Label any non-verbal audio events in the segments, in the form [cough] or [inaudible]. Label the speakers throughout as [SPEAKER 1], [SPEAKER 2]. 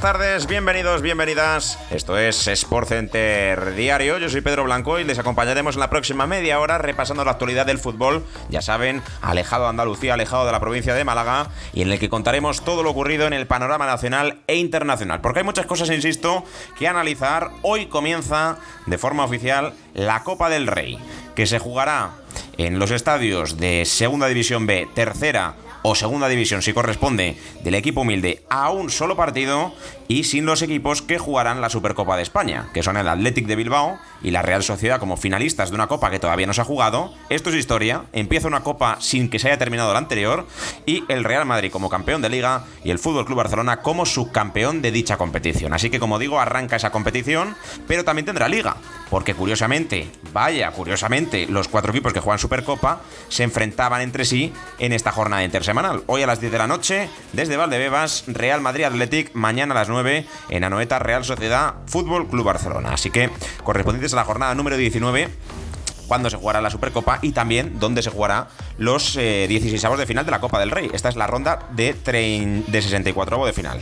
[SPEAKER 1] Tardes, bienvenidos, bienvenidas. Esto es Sport Center Diario. Yo soy Pedro Blanco y les acompañaremos en la próxima media hora repasando la actualidad del fútbol. Ya saben, alejado de Andalucía, alejado de la provincia de Málaga y en el que contaremos todo lo ocurrido en el panorama nacional e internacional. Porque hay muchas cosas, insisto, que analizar. Hoy comienza de forma oficial la Copa del Rey, que se jugará en los estadios de Segunda División B, Tercera o segunda división si corresponde del equipo humilde a un solo partido y sin los equipos que jugarán la Supercopa de España, que son el Athletic de Bilbao y la Real Sociedad como finalistas de una copa que todavía no se ha jugado. Esto es historia, empieza una copa sin que se haya terminado la anterior y el Real Madrid como campeón de liga y el Fútbol Club Barcelona como subcampeón de dicha competición. Así que como digo, arranca esa competición, pero también tendrá liga, porque curiosamente, vaya, curiosamente, los cuatro equipos que juegan Supercopa se enfrentaban entre sí en esta jornada intersemanal. Hoy a las 10 de la noche, desde Valdebebas, Real Madrid Athletic, mañana a las 9 en Anoeta Real Sociedad Fútbol Club Barcelona. Así que correspondientes a la jornada número 19 cuando se jugará la Supercopa y también dónde se jugará los 16 eh, avos de final de la Copa del Rey. Esta es la ronda de, de 64 avos de final.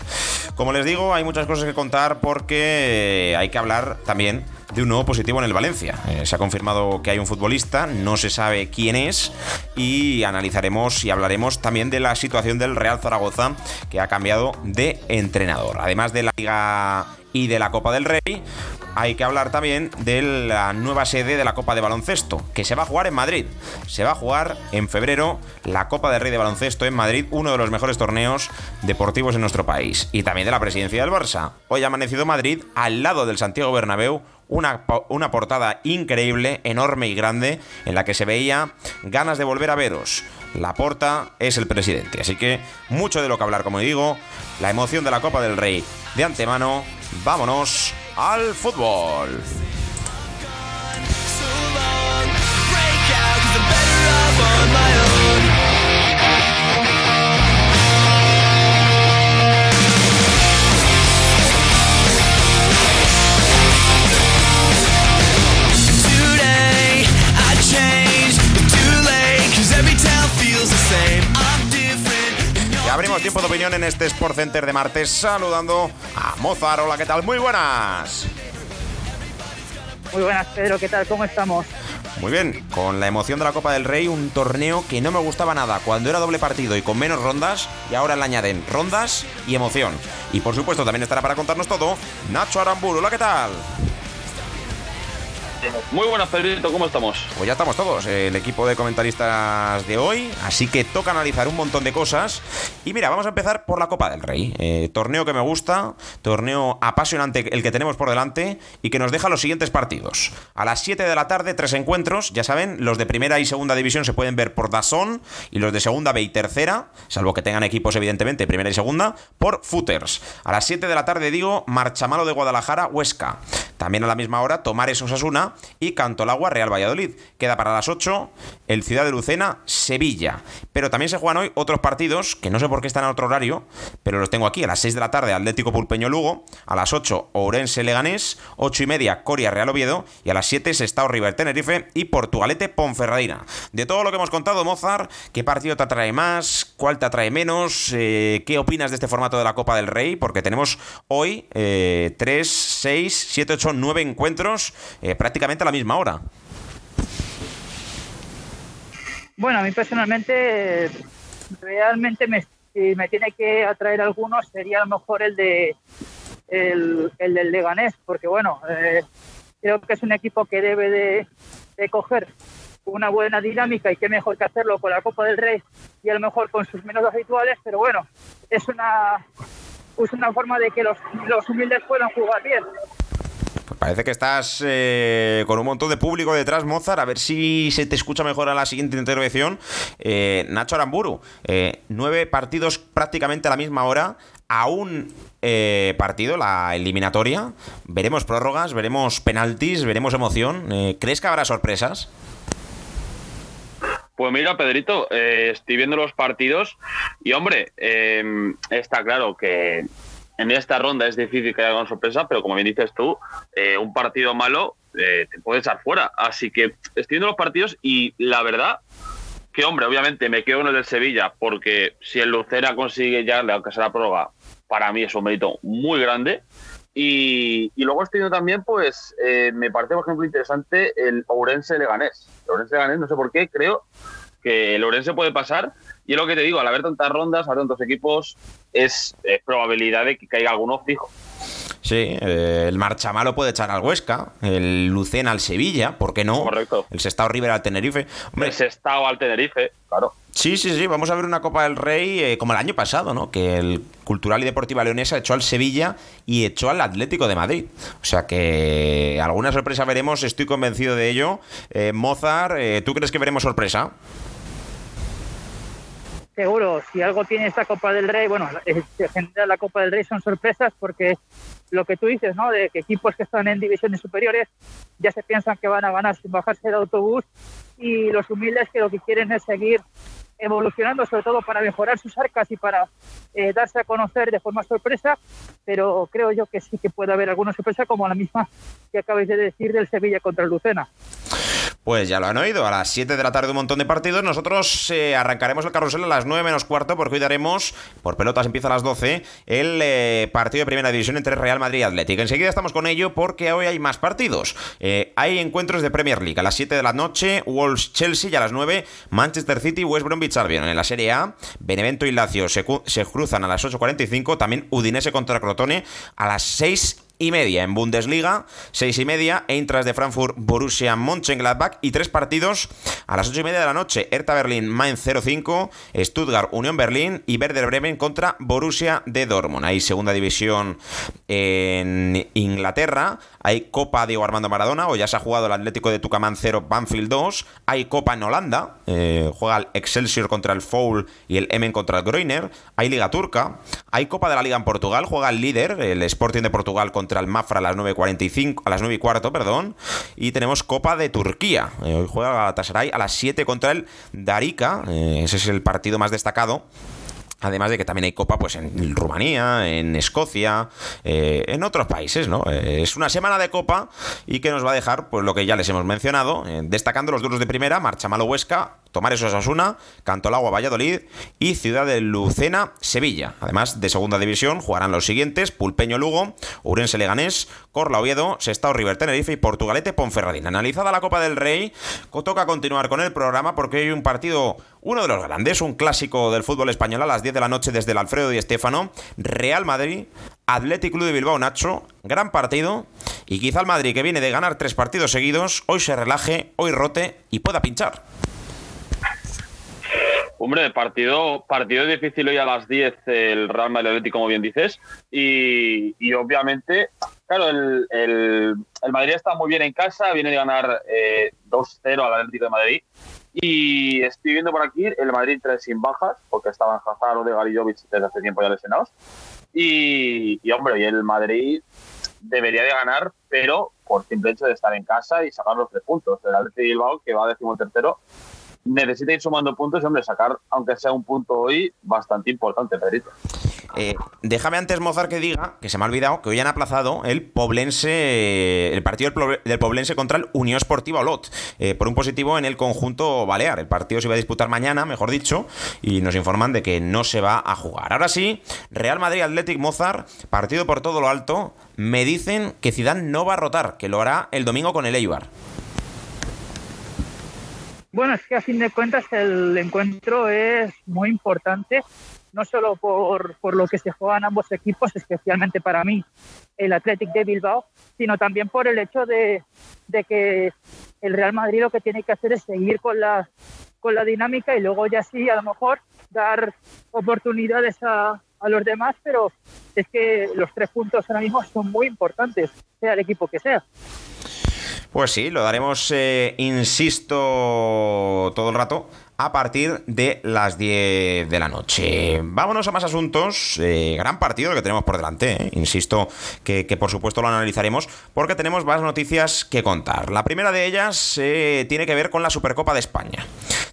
[SPEAKER 1] Como les digo, hay muchas cosas que contar porque hay que hablar también de un nuevo positivo en el Valencia. Eh, se ha confirmado que hay un futbolista, no se sabe quién es y analizaremos y hablaremos también de la situación del Real Zaragoza que ha cambiado de entrenador. Además de la Liga y de la Copa del Rey, hay que hablar también de la nueva sede de la Copa de Baloncesto, que se va a jugar en Madrid. Se va a jugar en febrero la Copa del Rey de Baloncesto en Madrid, uno de los mejores torneos deportivos en nuestro país. Y también de la presidencia del Barça. Hoy ha amanecido Madrid al lado del Santiago Bernabéu, una, una, portada increíble, enorme y grande, en la que se veía ganas de volver a veros. La porta es el presidente. Así que mucho de lo que hablar, como digo, la emoción de la Copa del Rey de antemano. Vámonos al fútbol. abrimos tiempo de opinión en este Sport Center de martes saludando a Mozart. Hola, ¿qué tal? Muy buenas.
[SPEAKER 2] Muy buenas, Pedro. ¿Qué tal? ¿Cómo estamos?
[SPEAKER 1] Muy bien, con la emoción de la Copa del Rey, un torneo que no me gustaba nada cuando era doble partido y con menos rondas, y ahora le añaden rondas y emoción. Y por supuesto también estará para contarnos todo Nacho Aramburu. Hola, ¿qué tal?
[SPEAKER 3] Muy buenas, Pedrito, ¿cómo estamos?
[SPEAKER 1] Pues ya estamos todos, el equipo de comentaristas de hoy, así que toca analizar un montón de cosas. Y mira, vamos a empezar por la Copa del Rey. Eh, torneo que me gusta, torneo apasionante el que tenemos por delante y que nos deja los siguientes partidos. A las 7 de la tarde, tres encuentros, ya saben, los de primera y segunda división se pueden ver por Dazón y los de segunda B y tercera, salvo que tengan equipos evidentemente primera y segunda, por Footers. A las 7 de la tarde digo Marchamalo de Guadalajara, Huesca. También a la misma hora Tomares Osasuna y Cantolagua Real Valladolid. Queda para las 8 el Ciudad de Lucena Sevilla. Pero también se juegan hoy otros partidos que no sé por qué están en otro horario, pero los tengo aquí. A las 6 de la tarde Atlético Pulpeño Lugo, a las 8 Ourense Leganés, 8 y media Coria Real Oviedo y a las 7 Sestao River Tenerife y Portugalete Ponferradina. De todo lo que hemos contado, Mozart, ¿qué partido te atrae más? ¿Cuál te atrae menos? Eh, ¿Qué opinas de este formato de la Copa del Rey? Porque tenemos hoy 3, 6, 7, 8, 9 encuentros eh, prácticamente a la misma hora.
[SPEAKER 2] Bueno, a mí personalmente, realmente me, si me tiene que atraer alguno, sería a lo mejor el de el, el del Leganés, porque bueno, eh, creo que es un equipo que debe de, de coger una buena dinámica y qué mejor que hacerlo con la Copa del Rey y a lo mejor con sus menos habituales, pero bueno, es una, es una forma de que los, los humildes puedan jugar bien.
[SPEAKER 1] Pues parece que estás eh, con un montón de público detrás, Mozart. A ver si se te escucha mejor a la siguiente intervención. Eh, Nacho Aramburu, eh, nueve partidos prácticamente a la misma hora. A un partido, la eliminatoria. Veremos prórrogas, veremos penaltis, veremos emoción. ¿Crees que habrá sorpresas?
[SPEAKER 3] Pues mira, Pedrito, estoy viendo los partidos y, hombre, está claro que en esta ronda es difícil que haya una sorpresa, pero como bien dices tú, eh, un partido malo eh, te puede echar fuera. Así que estoy viendo los partidos y la verdad que, hombre, obviamente me quedo en el del Sevilla porque si el Lucena consigue ya, aunque sea la prórroga, para mí es un mérito muy grande. Y, luego estoy viendo también, pues, eh, me parece, por ejemplo, interesante el Ourense Leganés. El Ourense Leganés, no sé por qué, creo que el Ourense puede pasar. Y es lo que te digo, al haber tantas rondas, haber tantos equipos, es, es probabilidad de que caiga alguno fijo.
[SPEAKER 1] Sí, eh, el Marchamalo puede echar al Huesca, el Lucena al Sevilla, ¿por qué no?
[SPEAKER 3] Correcto.
[SPEAKER 1] El Sestao River al Tenerife. Hombre,
[SPEAKER 3] El Sestao al Tenerife, claro.
[SPEAKER 1] Sí, sí, sí, vamos a ver una Copa del Rey eh, como el año pasado, ¿no? Que el Cultural y Deportiva Leonesa echó al Sevilla y echó al Atlético de Madrid. O sea que alguna sorpresa veremos, estoy convencido de ello. Eh, Mozart, eh, ¿tú crees que veremos sorpresa?
[SPEAKER 2] Seguro, si algo tiene esta Copa del Rey, bueno, en general la Copa del Rey son sorpresas porque lo que tú dices, ¿no? De equipos que están en divisiones superiores ya se piensan que van a ganar sin bajarse del autobús y los humildes que lo que quieren es seguir evolucionando, sobre todo para mejorar sus arcas y para eh, darse a conocer de forma sorpresa, pero creo yo que sí que puede haber alguna sorpresa como la misma que acabáis de decir del Sevilla contra el Lucena.
[SPEAKER 1] Pues ya lo han oído, a las 7 de la tarde un montón de partidos. Nosotros eh, arrancaremos el carrusel a las 9 menos cuarto porque hoy daremos, por pelotas empieza a las 12, el eh, partido de primera división entre Real Madrid y Atlético. Enseguida estamos con ello porque hoy hay más partidos. Eh, hay encuentros de Premier League a las 7 de la noche, Wolves-Chelsea y a las 9 Manchester City West Bromwich Albion. En la Serie A, Benevento y Lazio se, se cruzan a las 8.45, también Udinese contra Crotone a las 6 y media en Bundesliga, seis y media, Eintracht de Frankfurt, Borussia Mönchengladbach y tres partidos a las ocho y media de la noche, Hertha Berlín, Mainz 05, Stuttgart, Unión Berlín y Werder Bremen contra Borussia de Dortmund. Hay segunda división en Inglaterra, hay Copa Diego Armando Maradona, o ya se ha jugado el Atlético de Tucumán 0, Banfield 2, hay Copa en Holanda, eh, juega el Excelsior contra el Foul y el Emen contra el Groiner, hay Liga Turca, hay Copa de la Liga en Portugal, juega el líder, el Sporting de Portugal contra el Mafra a las 9.45, a las 9 y cuarto, perdón, y tenemos Copa de Turquía, eh, hoy juega Galatasaray a las 7 contra el Darika, eh, ese es el partido más destacado. Además de que también hay copa pues en Rumanía, en Escocia, eh, en otros países, ¿no? Es una semana de copa y que nos va a dejar, pues lo que ya les hemos mencionado, destacando los duros de primera, Marchamalo Huesca, Tomares Osasuna, Cantolagua Valladolid y Ciudad de Lucena Sevilla. Además de segunda división jugarán los siguientes: Pulpeño Lugo, Urense Leganés, Corla Oviedo, Sestao River Tenerife y Portugalete Ponferradina. Analizada la Copa del Rey, toca continuar con el programa porque hay un partido, uno de los grandes, un clásico del fútbol español a las 10 de la noche desde el Alfredo y Estéfano, Real Madrid. Athletic Club de Bilbao Nacho, gran partido y quizá el Madrid que viene de ganar tres partidos seguidos, hoy se relaje, hoy rote y pueda pinchar.
[SPEAKER 3] Hombre, partido, partido difícil hoy a las 10 el Real Madrid como bien dices. Y, y obviamente, claro, el, el- el Madrid está muy bien en casa, viene de ganar eh, 2-0 al Atlético de Madrid. Y estoy viendo por aquí el Madrid tres sin bajas, porque estaban Hazard, Odegaard y Jovic desde hace tiempo ya lesionados. Y, y, hombre, y el Madrid debería de ganar, pero por simple hecho de estar en casa y sacar los tres puntos. El Atlético de Bilbao, que va décimo tercero, necesita ir sumando puntos y, hombre, sacar, aunque sea un punto hoy, bastante importante, Pedrito.
[SPEAKER 1] Eh, déjame antes, Mozart, que diga, que se me ha olvidado, que hoy han aplazado el Poblense, el partido del Poblense contra el Unión Esportiva Olot, eh, por un positivo en el conjunto balear. El partido se iba a disputar mañana, mejor dicho, y nos informan de que no se va a jugar. Ahora sí, Real Madrid Athletic Mozart, partido por todo lo alto. Me dicen que Zidane no va a rotar, que lo hará el domingo con el Eibar.
[SPEAKER 2] Bueno, es que a fin de cuentas el encuentro es muy importante, no solo por, por lo que se juegan ambos equipos, especialmente para mí el Athletic de Bilbao, sino también por el hecho de, de que el Real Madrid lo que tiene que hacer es seguir con la, con la dinámica y luego ya sí, a lo mejor dar oportunidades a, a los demás, pero es que los tres puntos ahora mismo son muy importantes, sea el equipo que sea.
[SPEAKER 1] Pues sí, lo daremos, eh, insisto, todo el rato a partir de las 10 de la noche. Vámonos a más asuntos. Eh, gran partido que tenemos por delante. eh. Insisto que, por supuesto lo analizaremos porque tenemos más noticias que contar. La primera de ellas eh, tiene que ver con la Supercopa de España.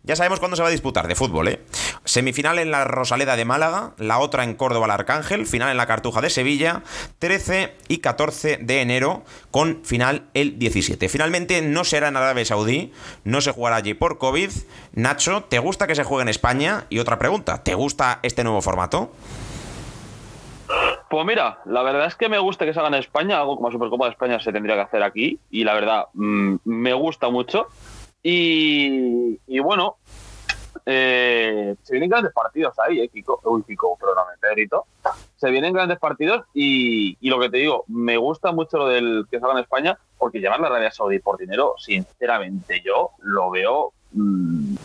[SPEAKER 1] Ya sabemos cuándo se va a disputar de fútbol, ¿eh? Semifinal en la Rosaleda de Málaga, la otra en Córdoba el Arcángel, final en la Cartuja de Sevilla, 13 y 14 de enero, con final el 17. Finalmente no será en Arabia Saudí, no se jugará allí por COVID. Nacho, ¿te gusta que se juegue en España? Y otra pregunta, ¿te gusta este nuevo formato?
[SPEAKER 3] Pues mira, la verdad es que me gusta que se haga en España, algo como Supercopa de España se tendría que hacer aquí, y la verdad mm, me gusta mucho. Y, bueno, eh, se vienen grandes partidos ahí, eh, Kiko. Uy, Kiko, perdóname, Pedrito. Se vienen grandes partidos y, lo que te digo, me gusta mucho lo del que se haga en España, porque llevar la Arabia Saudí por dinero, sinceramente, yo lo veo, mm,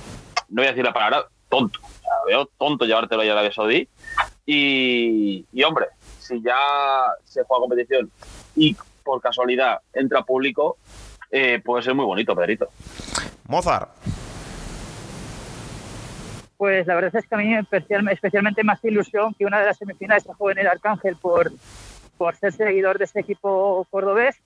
[SPEAKER 3] no voy a decir la palabra, tonto. O sea, veo tonto llevártelo a Arabia Saudí. Y, y hombre, si ya se juega competición y por casualidad entra público, eh, puede ser muy bonito, Pedrito.
[SPEAKER 1] Mozart.
[SPEAKER 2] Pues la verdad es que a mí me especial- especialmente más ilusión que una de las semifinales se juegue en el Arcángel por, por ser seguidor de ese equipo cordobés.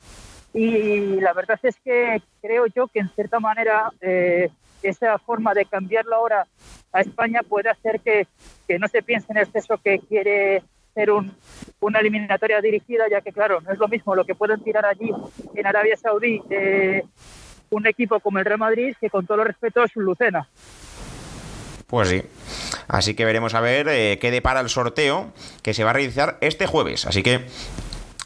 [SPEAKER 2] Y la verdad es que creo yo que en cierta manera eh, esa forma de cambiarlo ahora a España puede hacer que, que no se piense en exceso que quiere ser un, una eliminatoria dirigida, ya que claro, no es lo mismo lo que pueden tirar allí en Arabia Saudí eh, un equipo como el Real Madrid que con todo los respeto es un Lucena.
[SPEAKER 1] Pues sí. Así que veremos a ver eh, qué depara el sorteo que se va a realizar este jueves. Así que.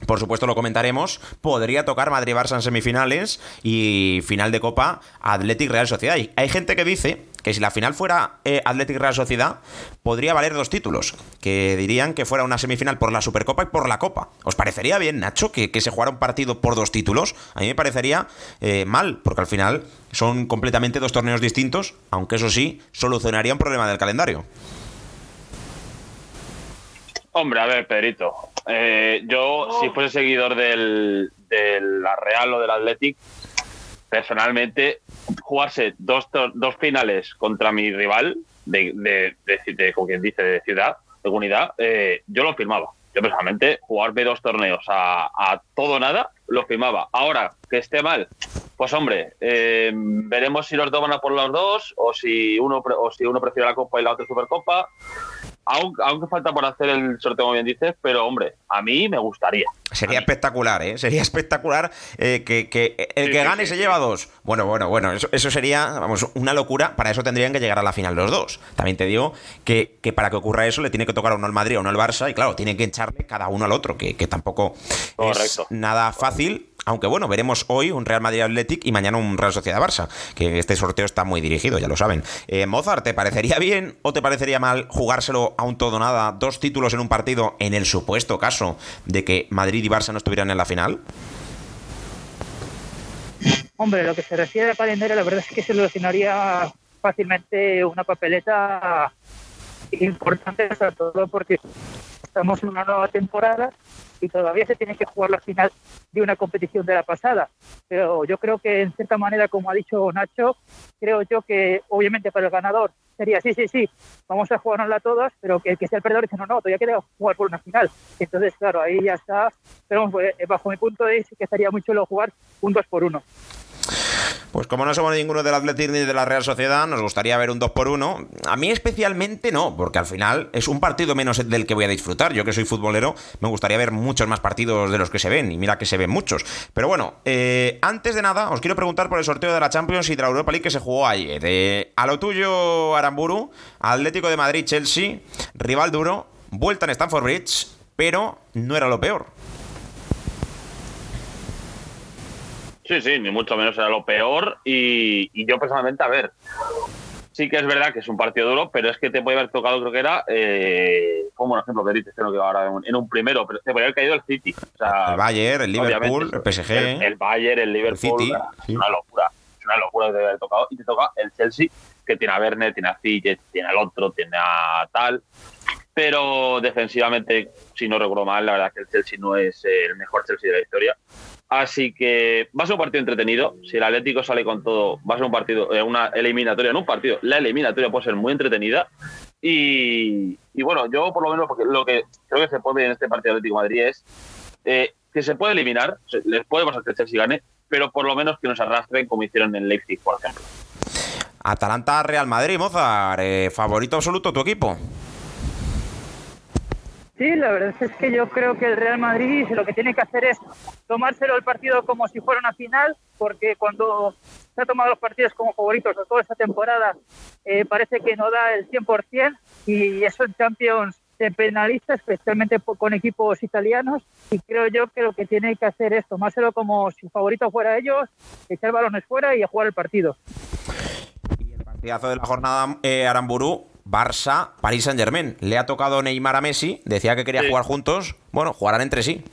[SPEAKER 1] Por supuesto lo comentaremos. Podría tocar Madrid-Barça en semifinales y final de Copa Athletic Real Sociedad. Hay gente que dice que si la final fuera eh, Athletic Real Sociedad, podría valer dos títulos. Que dirían que fuera una semifinal por la Supercopa y por la Copa. ¿Os parecería bien, Nacho, que, que se jugara un partido por dos títulos? A mí me parecería eh, mal, porque al final son completamente dos torneos distintos, aunque eso sí, solucionaría un problema del calendario.
[SPEAKER 3] Hombre, a ver, Pedrito. Eh, yo, si fuese seguidor del, de la Real o del Athletic, personalmente, jugarse dos, dos finales contra mi rival, de, de, de- de- como quien dice, de ciudad, de comunidad, eh, yo lo firmaba. Yo personalmente, jugarme dos torneos a, a todo nada, lo firmaba. Ahora, que esté mal, pues hombre, eh, veremos si los dos van a por los dos, o si uno o si uno prefiere la Copa y la otra Supercopa. Aunque, aunque falta por hacer el sorteo, como bien dices, pero hombre, a mí me gustaría.
[SPEAKER 1] Sería
[SPEAKER 3] A
[SPEAKER 1] espectacular, ¿eh? Sería [laughs] espectacular eh, que, que el
[SPEAKER 3] Sí,
[SPEAKER 1] que gane
[SPEAKER 3] sí,
[SPEAKER 1] se
[SPEAKER 3] sí.
[SPEAKER 1] lleva dos. Bueno, bueno, bueno, eso, eso sería, vamos, una locura. Para eso tendrían que llegar a la final los dos. También te digo que, que para que ocurra eso le tiene que tocar a uno al Madrid o uno al Barça y claro, tienen que echarle cada uno al otro, que, que tampoco es nada fácil. Aunque bueno, veremos hoy un Real Madrid Athletic y mañana un Real Sociedad Barça, que este sorteo está muy dirigido, ya lo saben. Eh, Mozart, ¿te parecería bien o te parecería mal jugárselo a un todo nada, dos títulos en un partido, en el supuesto caso de que Madrid y Barça no estuvieran en la final?
[SPEAKER 2] Hombre, lo que se refiere al calendario, la verdad es que se solucionaría fácilmente una papeleta importante, sobre todo porque estamos en una nueva temporada y todavía se tiene que jugar la final de una competición de la pasada. Pero yo creo que, en cierta manera, como ha dicho Nacho, creo yo que, obviamente, para el ganador sería sí, sí, sí, vamos a jugárnosla todas, pero que el que sea el perdedor dice no, no, todavía queda jugar por una final. Entonces, claro, ahí ya está. Pero pues, bajo mi punto de vista, que estaría muy chulo jugar un 2 por 1
[SPEAKER 1] Pues como no somos ninguno del Athletic ni de la Real Sociedad, nos gustaría ver un 2 por 1 A mí especialmente no, porque al final es un partido menos del que voy a disfrutar. Yo que soy futbolero, me gustaría ver muchos más partidos de los que se ven, y mira que se ven muchos. Pero bueno, eh, antes de nada, os quiero preguntar por el sorteo de la Champions y de la Europa League que se jugó ayer. Eh, a lo tuyo, Aramburu, Atlético de Madrid, Chelsea, rival duro, vuelta en Stamford Bridge, pero no era lo peor.
[SPEAKER 3] Sí, sí, ni mucho menos era lo peor. Y, y yo personalmente, a ver, sí que es verdad que es un partido duro, pero es que te puede haber tocado, creo que era, eh, como un ejemplo, que creo que ahora en un primero, pero te puede haber caído el City. O sea,
[SPEAKER 1] el Bayern, el Liverpool, el PSG.
[SPEAKER 3] El, Bayern, el Liverpool. City, es una locura. Es una locura que te haber tocado. Y te toca el Chelsea, que tiene a Werner, tiene a Ziyech, tiene al otro, tiene a tal. Pero defensivamente, si no recuerdo mal, la verdad que el Chelsea no es el mejor Chelsea de la historia. Así que va a ser un partido entretenido. Si el Atlético sale con todo, va a ser un partido, eh, una eliminatoria, no un partido, la eliminatoria puede ser muy entretenida. Y, bueno, yo por lo menos porque lo que creo que se puede en este partido Atlético Madrid es eh, que se puede eliminar, les puede pasar que Chelsea gane, pero por lo menos que nos arrastren como hicieron en Leipzig, por ejemplo.
[SPEAKER 1] Atalanta Real Madrid, Mozart, eh, favorito absoluto tu equipo.
[SPEAKER 2] Sí, la verdad es que yo creo que el Real Madrid lo que tiene que hacer es tomárselo el partido como si fuera una final, porque cuando se ha tomado los partidos como favoritos toda esta temporada, eh, parece que no da el 100% y eso en Champions se penaliza, especialmente con equipos italianos. Y creo yo que lo que tiene que hacer es tomárselo como si favorito fuera ellos, echar balones fuera y jugar el partido.
[SPEAKER 1] Y el partidazo de la jornada, eh, Aramburu, Barça, París Saint Germain. Le ha tocado Neymar a Messi, decía que quería jugar juntos. Bueno, jugarán entre sí.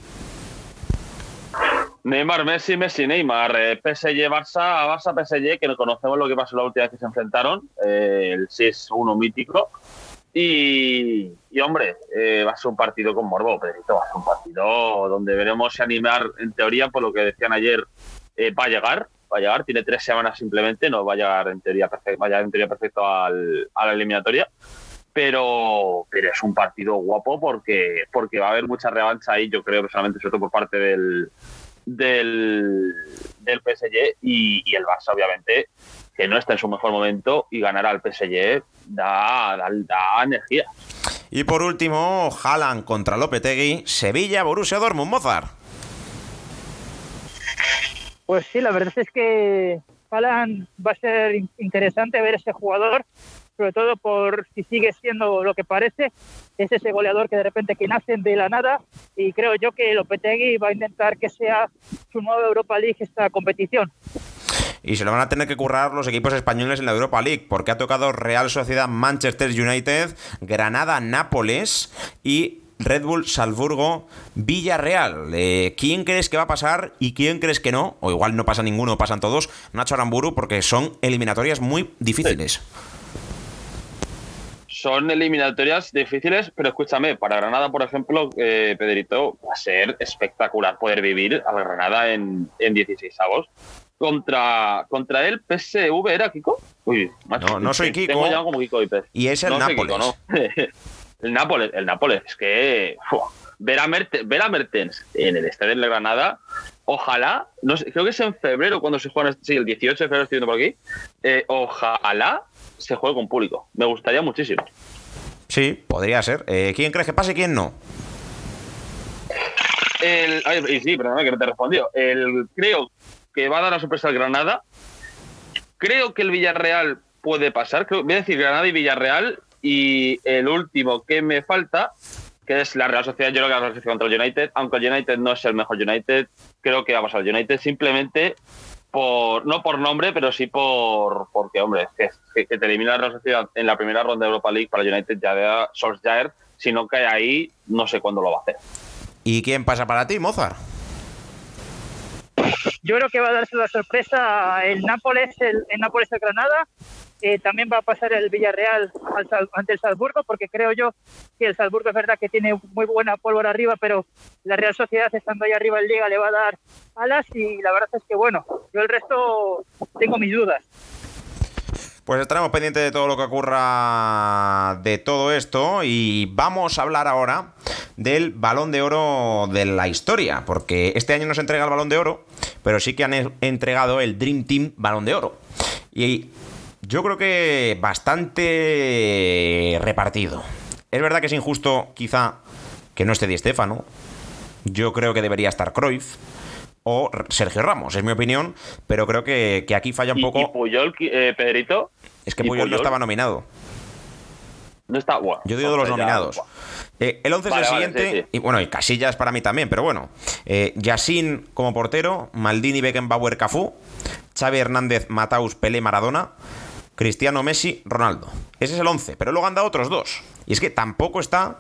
[SPEAKER 3] Neymar, Messi, Messi, Neymar, eh, PSG, Barça, Barça, PSG, que no conocemos lo que pasó la última vez que se enfrentaron, eh, el 6-1 mítico. Y, hombre, eh, va a ser un partido con morbo, Pedrito, va a ser un partido donde veremos si animar, en teoría, por lo que decían ayer, va a llegar, va a llegar, tiene tres semanas simplemente, no va a llegar en teoría perfecto, va a en teoría perfecto al, a la eliminatoria. Pero, pero es un partido guapo porque, porque va a haber mucha revancha ahí, yo creo personalmente, sobre todo por parte del, del, del PSG y, el Barça, obviamente, que no está en su mejor momento y ganar al PSG da, da, da energía.
[SPEAKER 1] Y por último, Haaland contra Lopetegui, Sevilla, Borussia Dortmund, Mozart.
[SPEAKER 2] Pues sí, la verdad es que Haaland va a ser interesante ver ese jugador, sobre todo por si sigue siendo lo que parece, es ese goleador que de repente que nace de la nada y creo yo que Lopetegui va a intentar que sea su nueva Europa League esta competición.
[SPEAKER 1] Y se lo van a tener que currar los equipos españoles en la Europa League, porque ha tocado Real Sociedad Manchester United, Granada Nápoles y Red Bull, Salzburgo, Villarreal. Eh, ¿Quién crees que va a pasar y quién crees que no? O igual no pasa ninguno, pasan todos. Nacho Aramburu, porque son eliminatorias muy difíciles.
[SPEAKER 3] Son eliminatorias difíciles, pero escúchame, para Granada, por ejemplo, eh, Pedrito, va a ser espectacular poder vivir a Granada en, en 16 avos. Contra, contra el PSV, ¿era Kiko?
[SPEAKER 1] Uy, no, no soy Kiko.
[SPEAKER 3] Tengo ya como Kiko y
[SPEAKER 1] Y es el Nápoles. ¿no? [laughs]
[SPEAKER 3] El Nápoles, el Nápoles, es que ver, a Mertens, en el estadio de Granada, ojalá, no sé, creo que es en febrero cuando se juega, sí, el 18 de febrero estoy viendo por aquí, eh, ojalá se juegue con público. Me gustaría muchísimo.
[SPEAKER 1] Sí, podría ser. Eh, ¿Quién crees que pase y quién no?
[SPEAKER 3] El, ay, sí, perdóname que no te he respondido. El, creo que va a dar la sorpresa al Granada. Creo que el Villarreal puede pasar. Creo, voy a decir Granada y Villarreal y el último que me falta, que es la Real Sociedad, yo creo que la Real Sociedad contra el United, aunque el United no es el mejor United, creo que va a pasar el United simplemente por, no por nombre, pero sí por, porque, hombre, que, que, te elimina la Real Sociedad en la primera ronda de Europa League para el United ya de Solskjaer, si no cae ahí, no sé cuándo lo va a hacer.
[SPEAKER 1] ¿Y quién pasa para ti, Mozart?
[SPEAKER 2] Yo creo que va a darse la sorpresa el Nápoles, el, el Nápoles el Granada eh, también va a pasar el Villarreal ante el Salzburgo, porque creo yo que el Salzburgo es verdad que tiene muy buena pólvora arriba, pero la Real Sociedad estando ahí arriba en Liga le va a dar alas y la verdad es que bueno, yo el resto tengo mis dudas.
[SPEAKER 1] Pues estaremos pendientes de todo lo que ocurra de todo esto y vamos a hablar ahora del balón de oro de la historia, porque este año no se entrega el balón de oro, pero sí que han entregado el Dream Team balón de oro. Y yo creo que bastante repartido. Es verdad que es injusto, quizá, que no esté Di Stefano. Yo creo que debería estar Cruyff o Sergio Ramos, es mi opinión, pero creo que, aquí falla un poco.
[SPEAKER 3] ¿Y Puyol, eh, Pedrito?
[SPEAKER 1] Es que Puyol, no estaba nominado.
[SPEAKER 3] No está. Bueno,
[SPEAKER 1] Yo digo de los
[SPEAKER 3] ya-
[SPEAKER 1] nominados. Eh, el 11
[SPEAKER 3] Vale,
[SPEAKER 1] es el
[SPEAKER 3] vale,
[SPEAKER 1] siguiente.
[SPEAKER 3] sí, sí.
[SPEAKER 1] Y bueno, y Casillas para mí también, pero bueno. Eh, Yassin como portero, Maldini, Beckenbauer, Cafú, Xavi Hernández, Mataus, Pelé, Maradona, Cristiano, Messi, Ronaldo. Ese es el 11, pero luego han dado otros dos. Y es que tampoco está.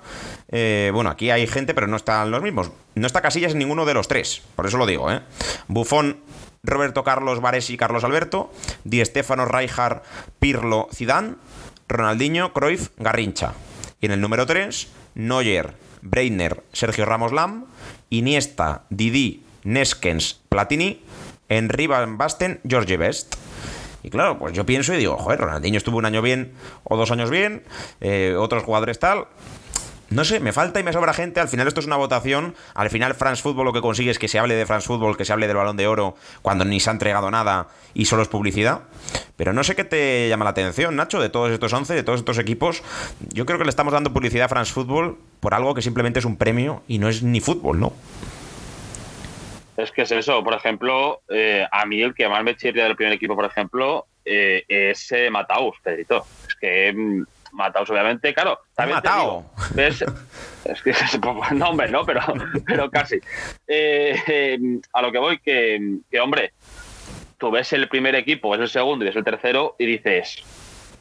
[SPEAKER 1] eh, bueno, aquí hay gente, pero no están los mismos. No está Casillas en ninguno de los tres. Por eso lo digo, ¿eh? Bufón, Roberto Carlos, Varesi, Carlos Alberto, Di Stefano, Rijkaard, Pirlo, Zidane, Ronaldinho, Cruyff, Garrincha. Y en el número 3, Neuer, Breitner, Sergio Ramos Lam, Iniesta, Didi, Neskens, Platini, Henry Van Basten, George Best. Y claro, pues yo pienso y digo, joder, Ronaldinho estuvo un año bien o dos años bien, eh, otros jugadores tal. No sé, me falta y me sobra gente. Al final esto es una votación. Al final France Football lo que consigue es que se hable de France Football, que se hable del Balón de Oro, cuando ni se ha entregado nada y solo es publicidad. Pero no sé qué te llama la atención, Nacho, de todos estos 11, de todos estos equipos. Yo creo que le estamos dando publicidad a France Football por algo que simplemente es un premio y no es ni fútbol, ¿no?
[SPEAKER 3] Es que es eso, por ejemplo, eh, a mí el que más me chirria del primer equipo, por ejemplo, eh, es eh, Mataus, Pedrito. Es que mm, Mataus, obviamente, claro. También te
[SPEAKER 1] Matao.
[SPEAKER 3] digo, ves- es que es un nombre, ¿no? Pero, [laughs] pero casi. Eh, [laughs] a lo que voy, que, que, hombre, tú ves el primer equipo, ves el segundo y ves el tercero y dices,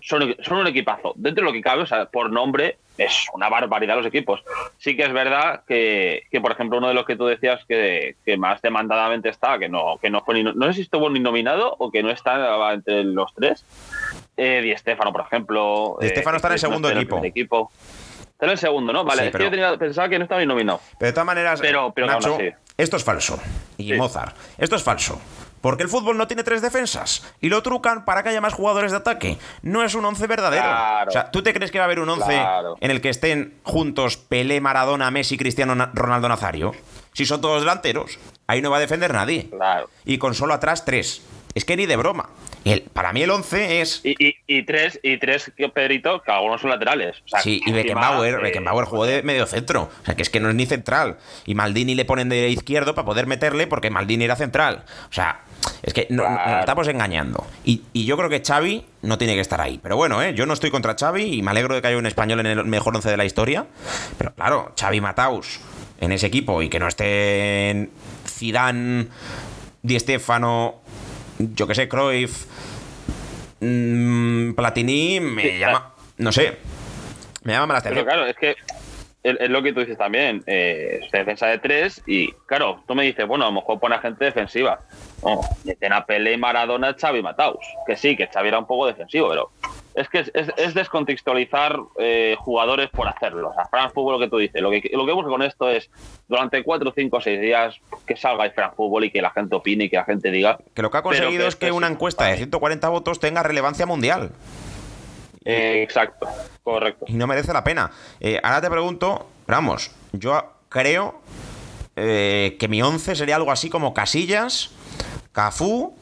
[SPEAKER 3] son, son un equipazo. Dentro de lo que cabe, o sea, por nombre, es una barbaridad los equipos. Sí que es verdad que, que, por ejemplo, uno de los que tú decías que, que más demandadamente está, que no, que no fue ni, no sé si estuvo ni nominado o que no está entre los tres, eh, Di Stefano, por ejemplo.
[SPEAKER 1] Di Stefano está en el
[SPEAKER 3] no
[SPEAKER 1] segundo
[SPEAKER 3] está
[SPEAKER 1] equipo.
[SPEAKER 3] Está en el segundo, ¿no? Vale,
[SPEAKER 1] Sí,
[SPEAKER 3] es
[SPEAKER 1] pero-
[SPEAKER 3] que yo tenía- pensaba que no estaba ni nominado.
[SPEAKER 1] Pero de todas maneras,
[SPEAKER 3] Pero- pero
[SPEAKER 1] Nacho, esto es falso. Y
[SPEAKER 3] Sí.
[SPEAKER 1] Mozart, esto es falso. Porque el fútbol no tiene tres defensas. Y lo trucan para que haya más jugadores de ataque. No es un once verdadero.
[SPEAKER 3] Claro.
[SPEAKER 1] O sea, ¿tú te crees que va a haber un once
[SPEAKER 3] Claro.
[SPEAKER 1] en el que estén juntos Pelé, Maradona, Messi, Cristiano, Na- Ronaldo, Nazario? Si son todos delanteros. Ahí no va a defender nadie.
[SPEAKER 3] Claro.
[SPEAKER 1] Y con solo atrás tres. Es que ni de broma. El- para mí el once es...
[SPEAKER 3] Y, y, y tres, y tres, Pedrito, que algunos son laterales. O sea,
[SPEAKER 1] Sí, y Beckenbauer,
[SPEAKER 3] eh,
[SPEAKER 1] Beckenbauer jugó de medio centro. O sea, que es que no es ni central. Y Maldini le ponen de izquierdo para poder meterle porque Maldini era central. O sea, es que no- no- nos estamos engañando. Y, y yo creo que Xavi no tiene que estar ahí. Pero bueno, ¿eh? yo no estoy contra Xavi y me alegro de que haya un español en el mejor once de la historia. Pero claro, Xavi Mataus en ese equipo y que no estén Zidane, Di Stefano, yo que sé, Cruyff, mm, Platini, me
[SPEAKER 3] Sí,
[SPEAKER 1] llama... No sé. Me llama más la
[SPEAKER 3] Pero
[SPEAKER 1] atención.
[SPEAKER 3] claro, es que es, lo que tú dices también. Eh, defensa de tres y, claro, tú me dices, bueno, a lo mejor pone a gente defensiva. No, meten a Pelé, Maradona, Xavi, Mataus. Que sí, que Xavi era un poco defensivo, pero es que es, es- es descontextualizar eh, jugadores por hacerlo. O sea, Fran Fútbol, lo que tú dices. Lo que, lo que busco con esto es, durante cuatro, cinco, seis días, que salga el Fran Fútbol y que la gente opine y que la gente diga.
[SPEAKER 1] Que lo que ha conseguido
[SPEAKER 3] que
[SPEAKER 1] es que una
[SPEAKER 3] es-
[SPEAKER 1] encuesta de 140 votos tenga relevancia mundial.
[SPEAKER 3] Eh, exacto, correcto.
[SPEAKER 1] Y no merece la pena. Eh, ahora te pregunto, vamos, yo creo eh, que mi 11 sería algo así como Casillas, Cafú,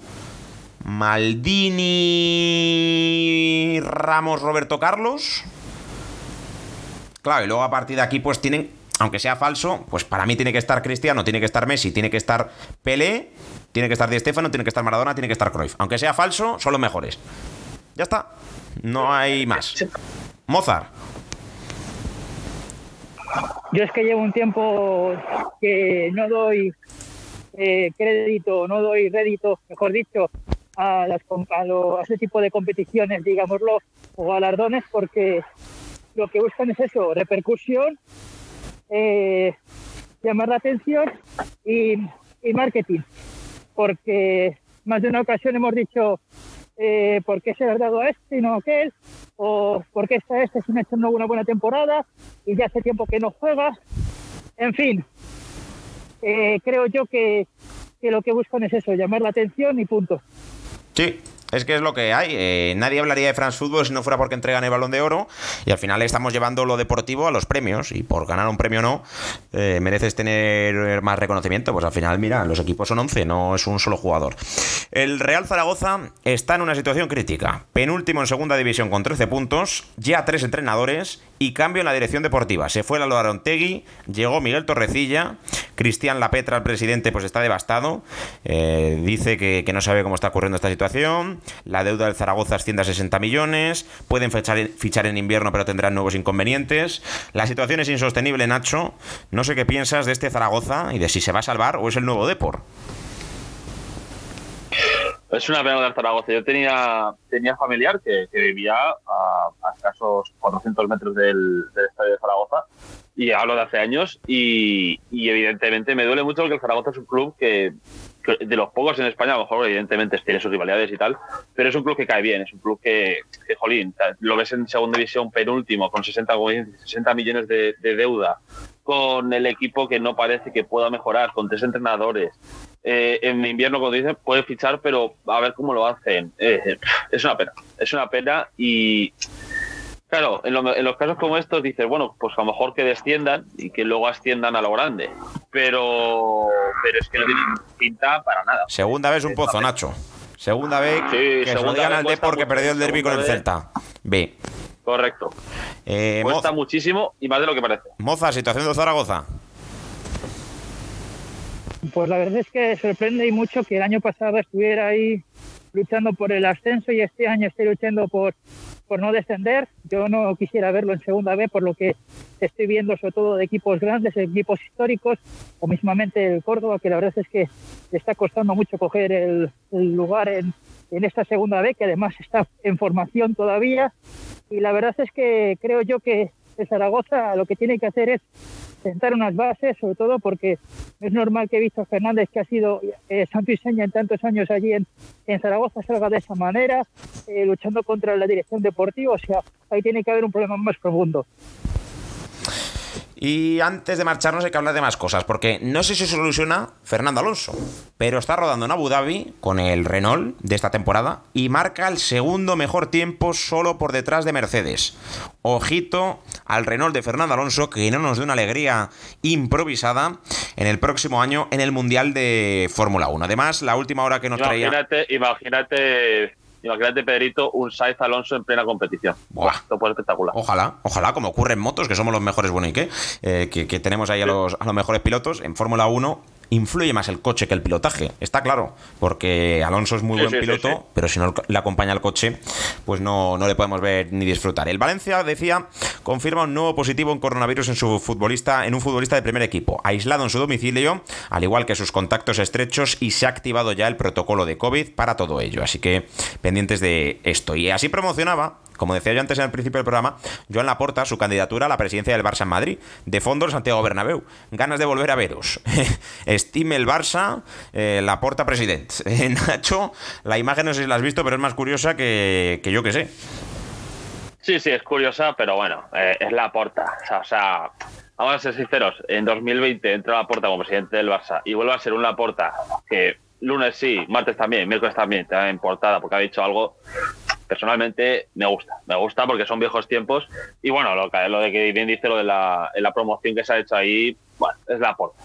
[SPEAKER 1] Maldini, Ramos, Roberto Carlos. Claro, y luego a partir de aquí pues tienen, aunque sea falso, pues para mí tiene que estar Cristiano, tiene que estar Messi, tiene que estar Pelé, tiene que estar Di Stefano, tiene que estar Maradona, tiene que estar Cruyff. Aunque sea falso, son los mejores. Ya está. No hay más. Mozart.
[SPEAKER 2] Yo es que llevo un tiempo que no doy eh, crédito, no doy rédito, mejor dicho, a, las, a, lo- a ese tipo de competiciones, digámoslo, o galardones, porque lo que buscan es eso, repercusión, eh, llamar la atención y, y marketing. Porque más de una ocasión hemos dicho, eh, ¿por se le ha dado a este y no a aquel? O ¿por qué está este sin ha hecho una buena temporada y ya hace tiempo que no juega? En fin, eh, creo yo que, que lo que buscan es eso, llamar la atención y punto.
[SPEAKER 1] Sí, es que es lo que hay. Eh, nadie hablaría de France Football si no fuera porque entregan el balón de oro. Y al final estamos llevando lo deportivo a los premios. Y por ganar un premio no, eh, mereces tener más reconocimiento. Pues al final, mira, los equipos son 11, no es un solo jugador. El Real Zaragoza está en una situación crítica. Penúltimo en segunda división con 13 puntos, ya tres entrenadores y cambio en la dirección deportiva. Se fue la Arontegui, llegó Miguel Torrecilla. Cristian Lapetra, el presidente, pues está devastado. Eh, dice que, no sabe cómo está ocurriendo esta situación. La deuda del Zaragoza asciende a 60 millones. Pueden fichar, fichar en invierno, pero tendrán nuevos inconvenientes. La situación es insostenible, Nacho. No sé qué piensas de este Zaragoza y de si se va a salvar o es el nuevo Depor.
[SPEAKER 3] Es una pena de Zaragoza. Yo tenía, tenía familiar que, vivía a, escasos 400 metros del, estadio de Zaragoza y hablo de hace años y, evidentemente me duele mucho porque el Zaragoza es un club que, de los pocos en España, a lo mejor evidentemente tiene sus rivalidades y tal, pero es un club que cae bien, es un club que, jolín, lo ves en segunda división penúltimo con 60, 60 millones de, de deuda, con el equipo que no parece que pueda mejorar, con tres entrenadores, eh, en invierno, cuando dicen, puede fichar, pero a ver cómo lo hacen. Eh, es una pena, es una pena y claro, en, los casos como estos dices, bueno, pues a lo mejor que desciendan y que luego asciendan a lo grande, pero, pero es que no tienen pinta para nada.
[SPEAKER 1] Segunda vez un pozo, Nacho. Segunda vez que se lo digan al Depor que perdió el derby con el Celta. B.
[SPEAKER 3] Correcto. Eh, cuesta muchísimo y más de lo que parece.
[SPEAKER 1] Moza, situación de Zaragoza.
[SPEAKER 2] Pues la verdad es que sorprende y mucho que el año pasado estuviera ahí luchando por el ascenso y este año esté luchando por, por no descender. Yo no quisiera verlo en segunda vez por lo que estoy viendo sobre todo de equipos grandes, equipos históricos, o mismamente el Córdoba, que la verdad es que le está costando mucho coger el, lugar en, en esta segunda vez, que además está en formación todavía. Y la verdad es que creo yo que el Zaragoza lo que tiene que hacer es sentar unas bases, sobre todo porque es normal que Víctor Fernández, que ha sido eh, santo y seña en tantos años allí en, en Zaragoza, salga de esa manera, eh, luchando contra la dirección deportiva. O sea, ahí tiene que haber un problema más profundo.
[SPEAKER 1] Y antes de marcharnos hay que hablar de más cosas, porque no sé si se soluciona Fernando Alonso, pero está rodando en Abu Dhabi con el Renault de esta temporada y marca el segundo mejor tiempo solo por detrás de Mercedes. Ojito al Renault de Fernando Alonso, que no nos dé una alegría improvisada en el próximo año en el Mundial de Fórmula 1. Además, la última hora que nos
[SPEAKER 3] traía... Imagínate Imagínate, Pedrito, un Saiz Alonso en plena competición. Buah. Esto puede espectacular.
[SPEAKER 1] Ojalá, ojalá, como ocurre en motos, que somos los mejores, bueno, ¿y qué? Eh, que, que, tenemos ahí a los, a los mejores pilotos. En Fórmula 1 influye más el coche que el pilotaje, está claro, porque Alonso es muy buen piloto, pero si no le acompaña el coche, pues no, no le podemos ver ni disfrutar. El Valencia, decía, confirma un nuevo positivo en coronavirus en su futbolista, en un futbolista de primer equipo, aislado en su domicilio, al igual que sus contactos estrechos, y se ha activado ya el protocolo de COVID para todo ello. Así que pendientes de esto. Y así promocionaba como decía yo antes en el principio del programa, Joan Laporta, su candidatura a la presidencia del Barça en Madrid. De fondo el Santiago Bernabéu. Ganas de volver a veros. [laughs] Estime el Barça, eh, Laporta presidente. [laughs] Eh, Nacho, la imagen no sé si la has visto, pero es más curiosa que, yo que sé.
[SPEAKER 3] Sí, sí, es curiosa, pero bueno, eh, es Laporta. O sea, vamos a ser sinceros, en 2020 entra Laporta como presidente del Barça y vuelve a ser un Laporta que lunes sí, martes también, miércoles también, te en portada porque ha dicho algo personalmente me gusta. Me gusta porque son viejos tiempos. Y bueno, lo, lo de que bien dice lo de la, promoción que se ha hecho ahí, bueno, es la porta.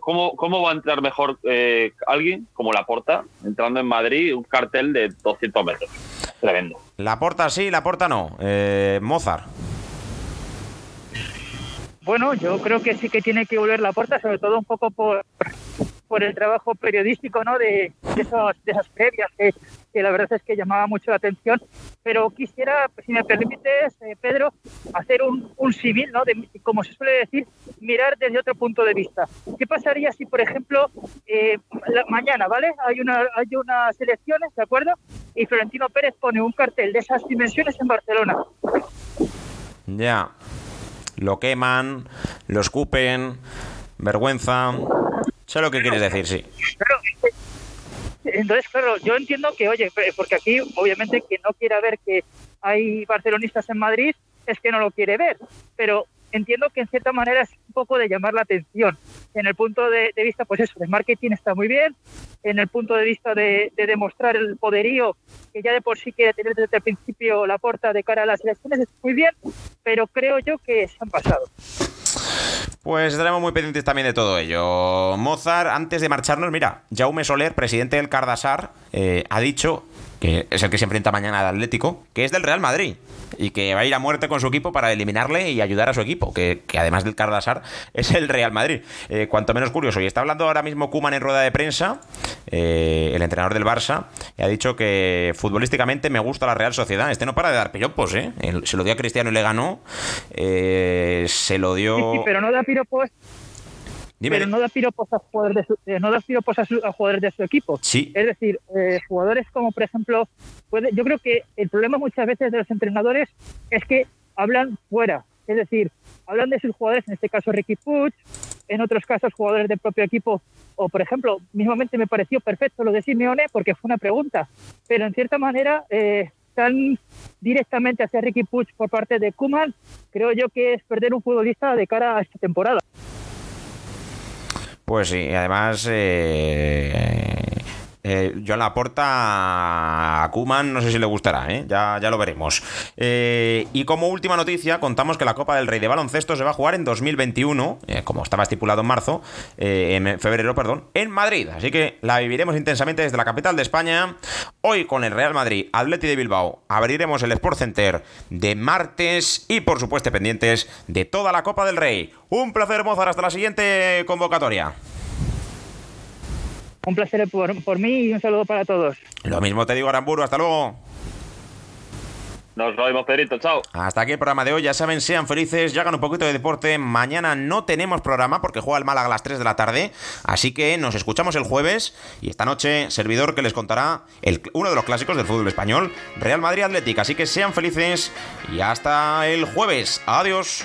[SPEAKER 3] cómo, va a entrar mejor eh, alguien como la porta entrando en Madrid un cartel de 200 metros? Tremendo.
[SPEAKER 1] La porta sí, la porta no. Eh, Mozart.
[SPEAKER 2] Bueno, yo creo que sí que tiene que volver la puerta, sobre todo un poco por, por el trabajo periodístico ¿no? de, de, esas previas que, la verdad es que llamaba mucho la atención. Pero quisiera, si me permites, eh, Pedro, hacer un, un civil, ¿no? de, como se suele decir, mirar desde otro punto de vista. ¿Qué pasaría si, por ejemplo, eh, mañana, ¿vale? Hay, una, hay unas elecciones, ¿de acuerdo? Y Florentino Pérez pone un cartel de esas dimensiones en Barcelona.
[SPEAKER 1] Ya. Lo queman, lo escupen, vergüenza. Sé lo que quieres decir, sí.
[SPEAKER 2] entonces, claro, yo entiendo que, oye, porque aquí obviamente quien no quiera ver que hay barcelonistas en Madrid es que no lo quiere ver, pero entiendo que en cierta manera es un poco de llamar la atención. En el punto de, vista, pues eso, de marketing está muy bien, en el punto de vista de, de, demostrar el poderío que ya de por sí quiere tener desde el principio la puerta de cara a las elecciones, es muy bien, pero creo yo que se han pasado.
[SPEAKER 1] Pues estaremos muy pendientes también de todo ello. Mozart, antes de marcharnos, mira, Jaume Soler, presidente del Cardasar, eh, ha dicho que es el que se enfrenta mañana al Atlético, que es del Real Madrid y que va a ir a muerte con su equipo para eliminarle y ayudar a su equipo, que, además del Cardasar [laughs] es el Real Madrid. Eh, cuanto menos curioso. Y está hablando ahora mismo Kuman en rueda de prensa, eh, el entrenador del Barça, y ha dicho que futbolísticamente me gusta la Real Sociedad. Este no para de dar piropos, ¿eh? Se lo dio a Cristiano y le ganó. Eh, se lo dio.
[SPEAKER 2] pero no da piropos pero no da piropos a jugadores de su, eh, no da piropos a, jugadores de su equipo.
[SPEAKER 1] Sí.
[SPEAKER 2] Es decir, eh, jugadores como por ejemplo, puede, yo creo que el problema muchas veces de los entrenadores es que hablan fuera. Es decir, hablan de sus jugadores, en este caso Ricky Puig, en otros casos jugadores del propio equipo, o por ejemplo, mismamente me pareció perfecto lo de Simeone porque fue una pregunta, pero en cierta manera eh, tan directamente hacia Ricky Puig por parte de Kuman, creo yo que es perder un futbolista de cara a esta temporada.
[SPEAKER 1] Pues sí, además eh, eh, Joan Laporta a Kuman no sé si le gustará, ¿eh? ya, ya lo veremos. Eh, y como última noticia, contamos que la Copa del Rey de Baloncesto se va a jugar en 2021, eh, como estaba estipulado en marzo, en febrero, perdón, en Madrid. Así que la viviremos intensamente desde la capital de España. Hoy con el Real Madrid, Atleti de Bilbao, abriremos el Sport Center de martes y por supuesto pendientes de toda la Copa del Rey. Un placer, Mozart, hasta la siguiente convocatoria.
[SPEAKER 2] Un placer por, mí y un saludo para todos.
[SPEAKER 1] Lo mismo te digo, Aramburu. Hasta luego.
[SPEAKER 3] Nos vemos, Pedrito. Chao.
[SPEAKER 1] Hasta aquí el programa de hoy. Ya saben, sean felices, ya hagan un poquito de deporte. Mañana no tenemos programa porque juega el Málaga a las 3 de la tarde. Así que nos escuchamos el jueves. Y esta noche, servidor que les contará el, uno de los clásicos del fútbol español, Real Madrid Atlético. Así que sean felices y hasta el jueves. Adiós.